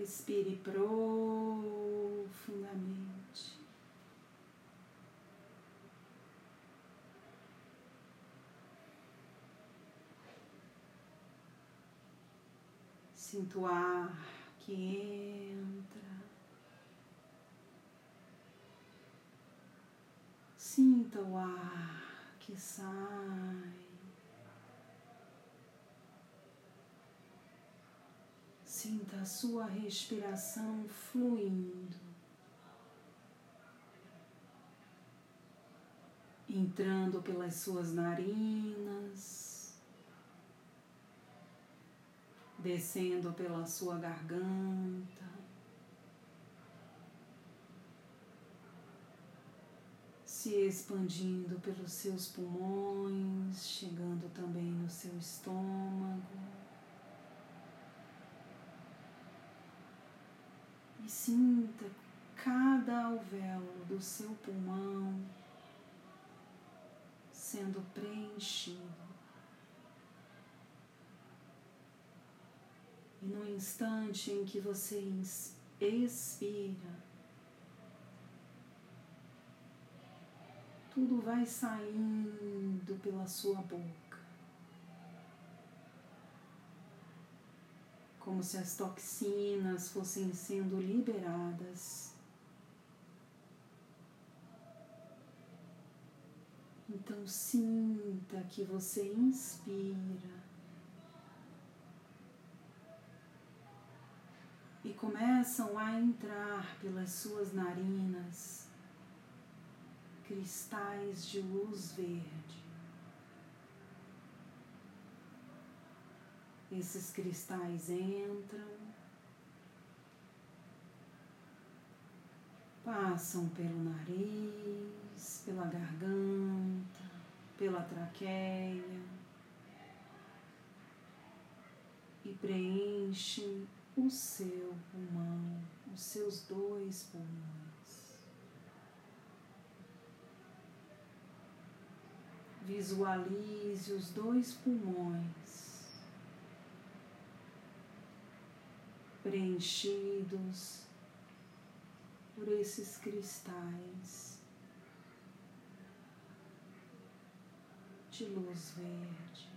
Respire profundamente. Sinto o ar que entra. Sinta o ar que sai. Sinta a sua respiração fluindo, entrando pelas suas narinas, descendo pela sua garganta, se expandindo pelos seus pulmões, chegando também no seu estômago. Sinta cada alvéolo do seu pulmão sendo preenchido. E no instante em que você expira, tudo vai saindo pela sua boca. Como se as toxinas fossem sendo liberadas. Então sinta que você inspira e começam a entrar pelas suas narinas cristais de luz verde. Esses cristais entram, passam pelo nariz, pela garganta, pela traqueia. E preenchem o seu pulmão, os seus dois pulmões. Visualize os dois pulmões preenchidos por esses cristais de luz verde.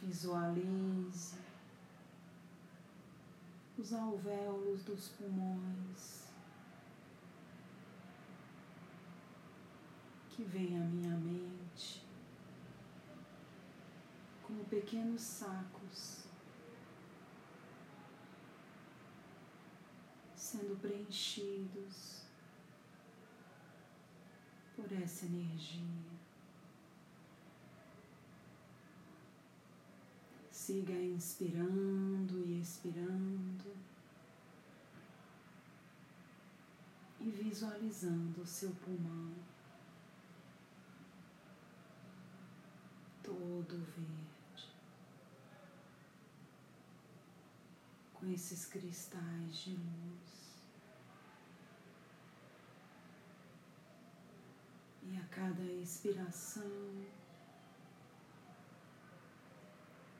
Visualize os alvéolos dos pulmões que vem à minha mente pequenos sacos sendo preenchidos por essa energia. Siga inspirando e expirando e visualizando o seu pulmão todo verde. Esses cristais de luz. E a cada expiração,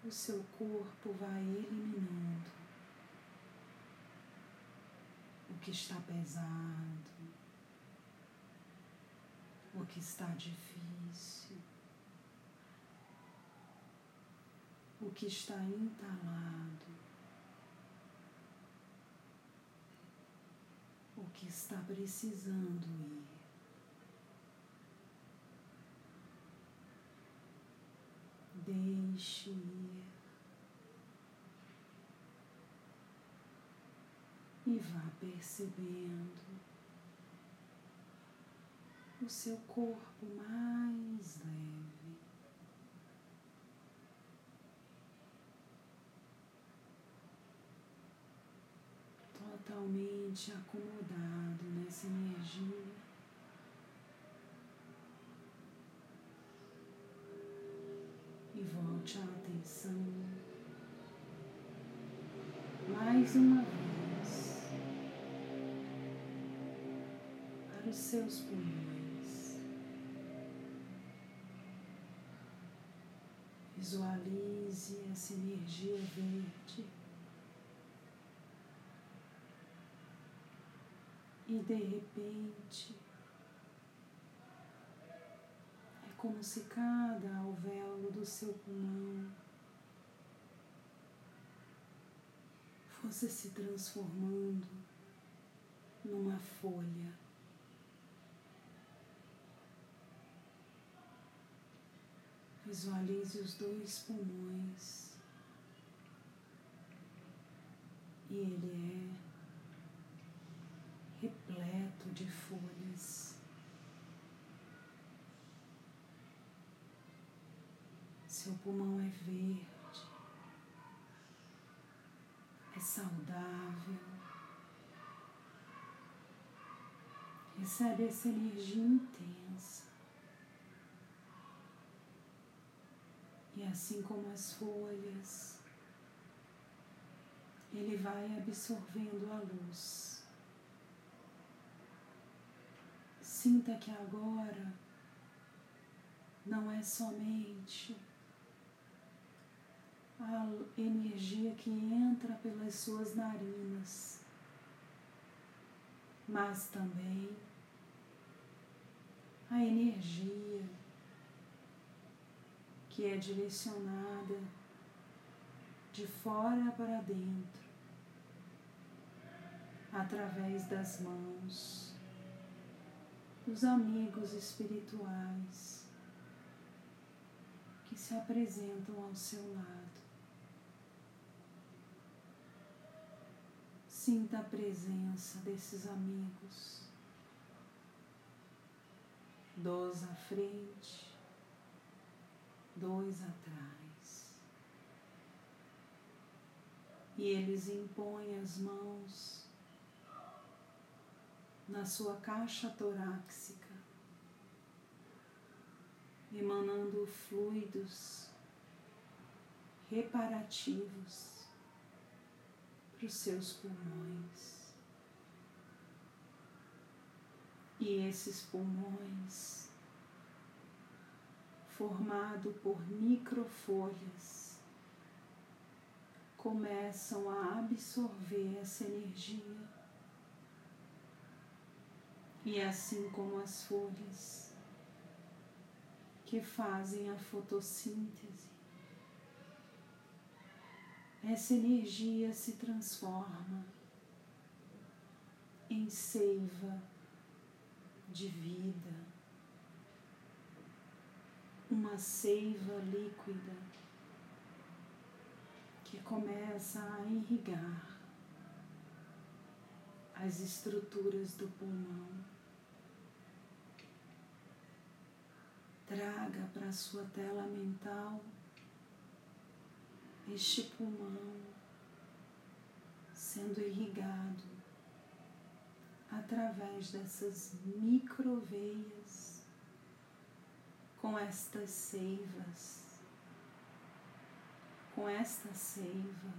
o seu corpo vai eliminando o que está pesado, o que está difícil, o que está entalado. Que está precisando ir. Deixe ir e vá percebendo o seu corpo mais leve. Totalmente acomodado nessa energia. E volte a atenção mais uma vez para os seus pulmões. Visualize essa energia verde. E de repente, é como se cada alvéolo do seu pulmão fosse se transformando numa folha. Visualize os dois pulmões e ele é repleto de folhas. Seu pulmão é verde, é saudável, recebe essa energia intensa. E assim como as folhas, ele vai absorvendo a luz. Sinta que agora não é somente a energia que entra pelas suas narinas, mas também a energia que é direcionada de fora para dentro, através das mãos dos amigos espirituais que se apresentam ao seu lado. Sinta a presença desses amigos, dos à frente, dois atrás. E eles impõem as mãos na sua caixa torácica, emanando fluidos reparativos para os seus pulmões. E esses pulmões formado por microfolhas, começam a absorver essa energia. E assim como as folhas que fazem a fotossíntese, essa energia se transforma em seiva de vida uma seiva líquida que começa a irrigar as estruturas do pulmão. Traga para a sua tela mental este pulmão sendo irrigado através dessas microveias com estas seivas, com esta seiva,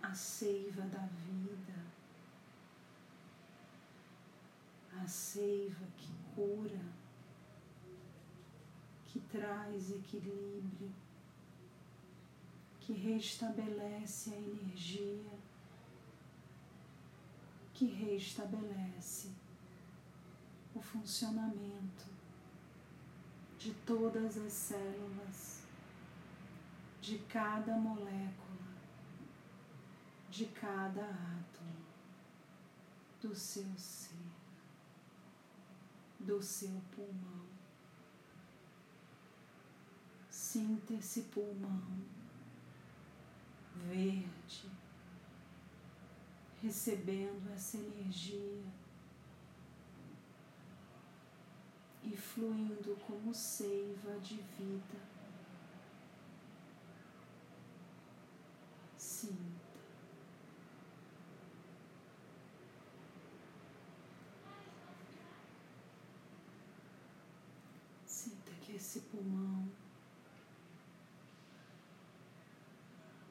a seiva da vida, a seiva que cura, que traz equilíbrio, que restabelece a energia, que restabelece o funcionamento de todas as células, de cada molécula, de cada átomo do seu ser, do seu pulmão. Sinta esse pulmão verde, recebendo essa energia e fluindo como seiva de vida. Sinta. Sinta que esse pulmão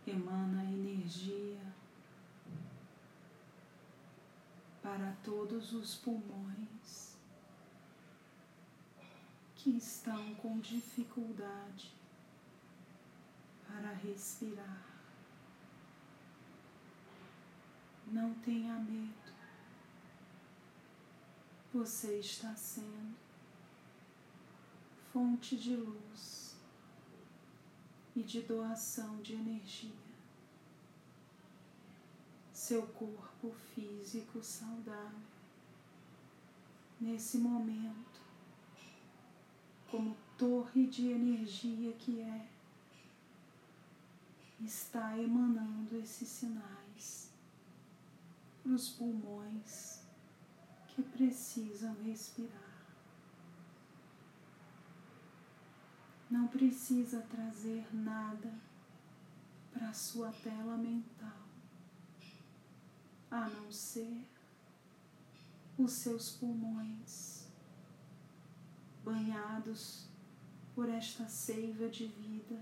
emana energia para todos os pulmões que estão com dificuldade para respirar. Não tenha medo. Você está sendo fonte de luz e de doação de energia. Seu corpo físico saudável, nesse momento, como torre de energia que é, está emanando esses sinais para os pulmões que precisam respirar. Não precisa trazer nada para a sua tela mental, a não ser os seus pulmões banhados por esta seiva de vida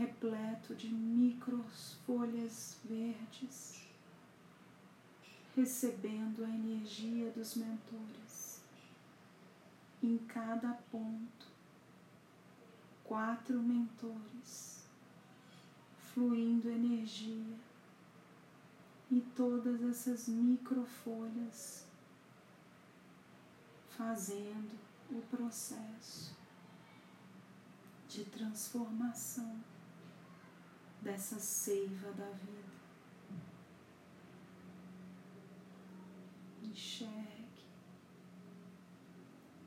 repleto de micros folhas verdes, recebendo a energia dos mentores. Em cada ponto, quatro mentores, fluindo energia, e todas essas microfolhas fazendo o processo de transformação dessa seiva da vida. Enxergue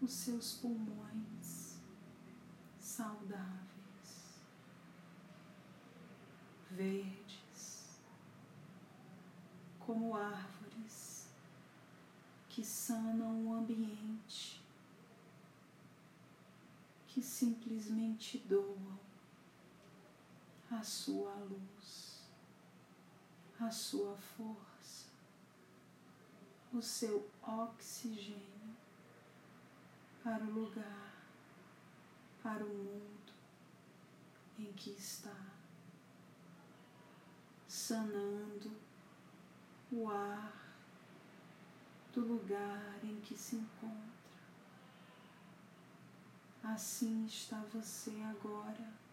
os seus pulmões saudáveis, verdes, como árvores que sanam o ambiente, que simplesmente doam a sua luz, a sua força, o seu oxigênio para o lugar, para o mundo em que está, sanando o ar do lugar em que se encontra. Assim está você agora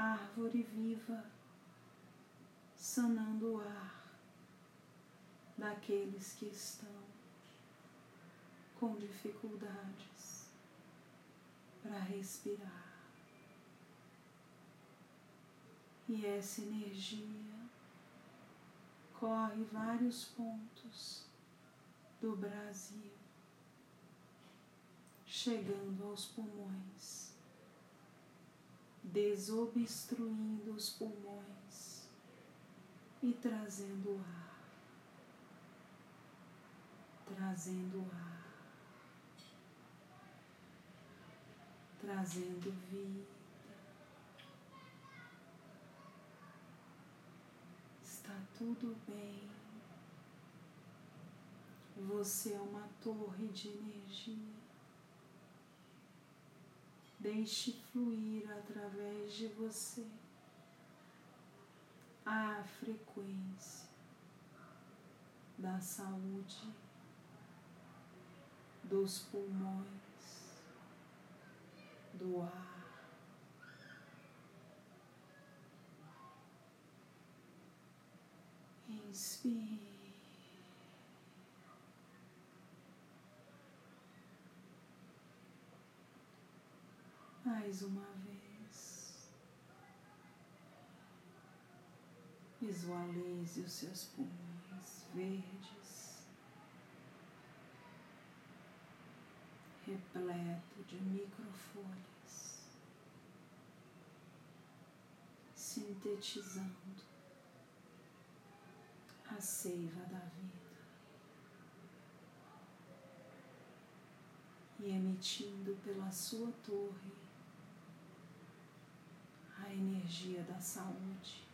árvore viva, sanando o ar daqueles que estão com dificuldades para respirar. E essa energia corre vários pontos do Brasil, chegando aos pulmões desobstruindo os pulmões e trazendo ar, trazendo ar, trazendo vida. Está tudo bem. Você é uma torre de energia. Deixe fluir através de você a frequência da saúde dos pulmões, do ar. Inspire. mais uma vez. Visualize os seus pulmões verdes, repleto de microfolhas, sintetizando a seiva da vida. e emitindo pela sua torre a energia da saúde,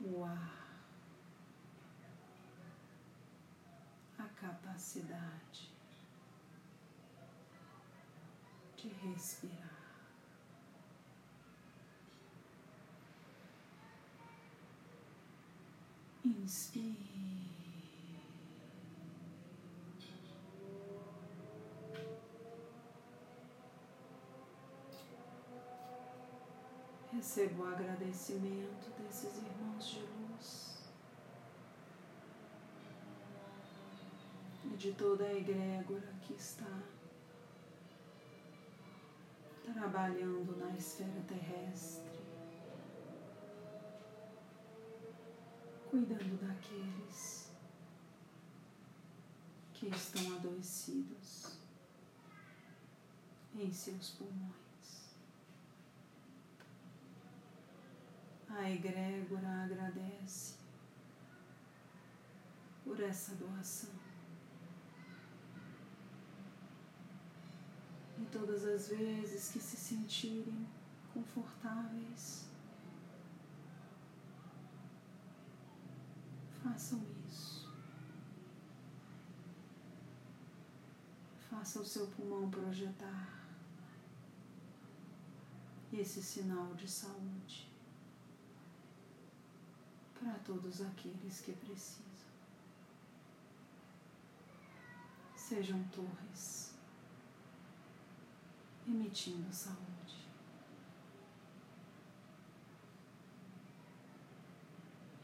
o ar, capacidade de respirar. Inspire. Recebo o agradecimento desses irmãos de luz. De toda a egrégora que está trabalhando na esfera terrestre, cuidando daqueles que estão adoecidos em seus pulmões. A egrégora agradece por essa doação. E todas as vezes que se sentirem confortáveis, façam isso. Faça o seu pulmão projetar esse sinal de saúde para todos aqueles que precisam. Sejam torres, emitindo saúde.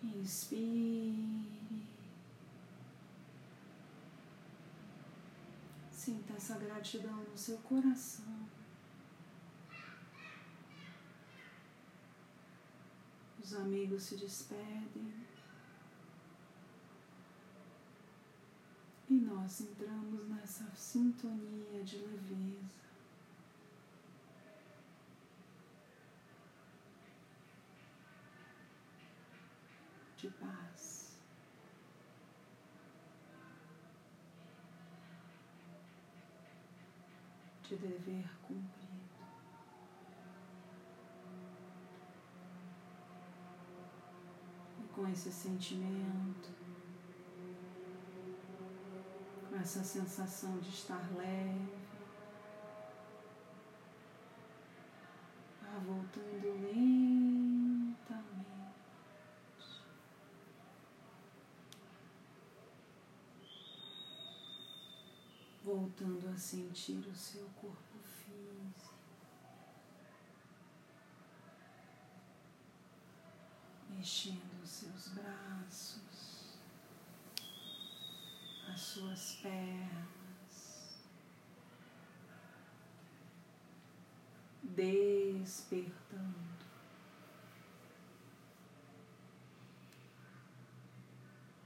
Inspire. Sinta essa gratidão no seu coração. Os amigos se despedem e nós entramos nessa sintonia de leveza. De paz. De dever cumprido. com esse sentimento, com essa sensação de estar leve, vá voltando lentamente. Voltando a sentir o seu corpo físico. Mexendo seus braços, as suas pernas, despertando.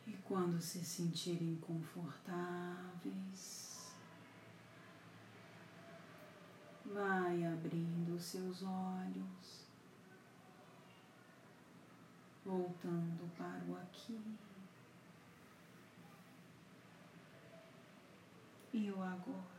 E quando se sentirem confortáveis, vai abrindo os seus olhos voltando para o aqui e o agora.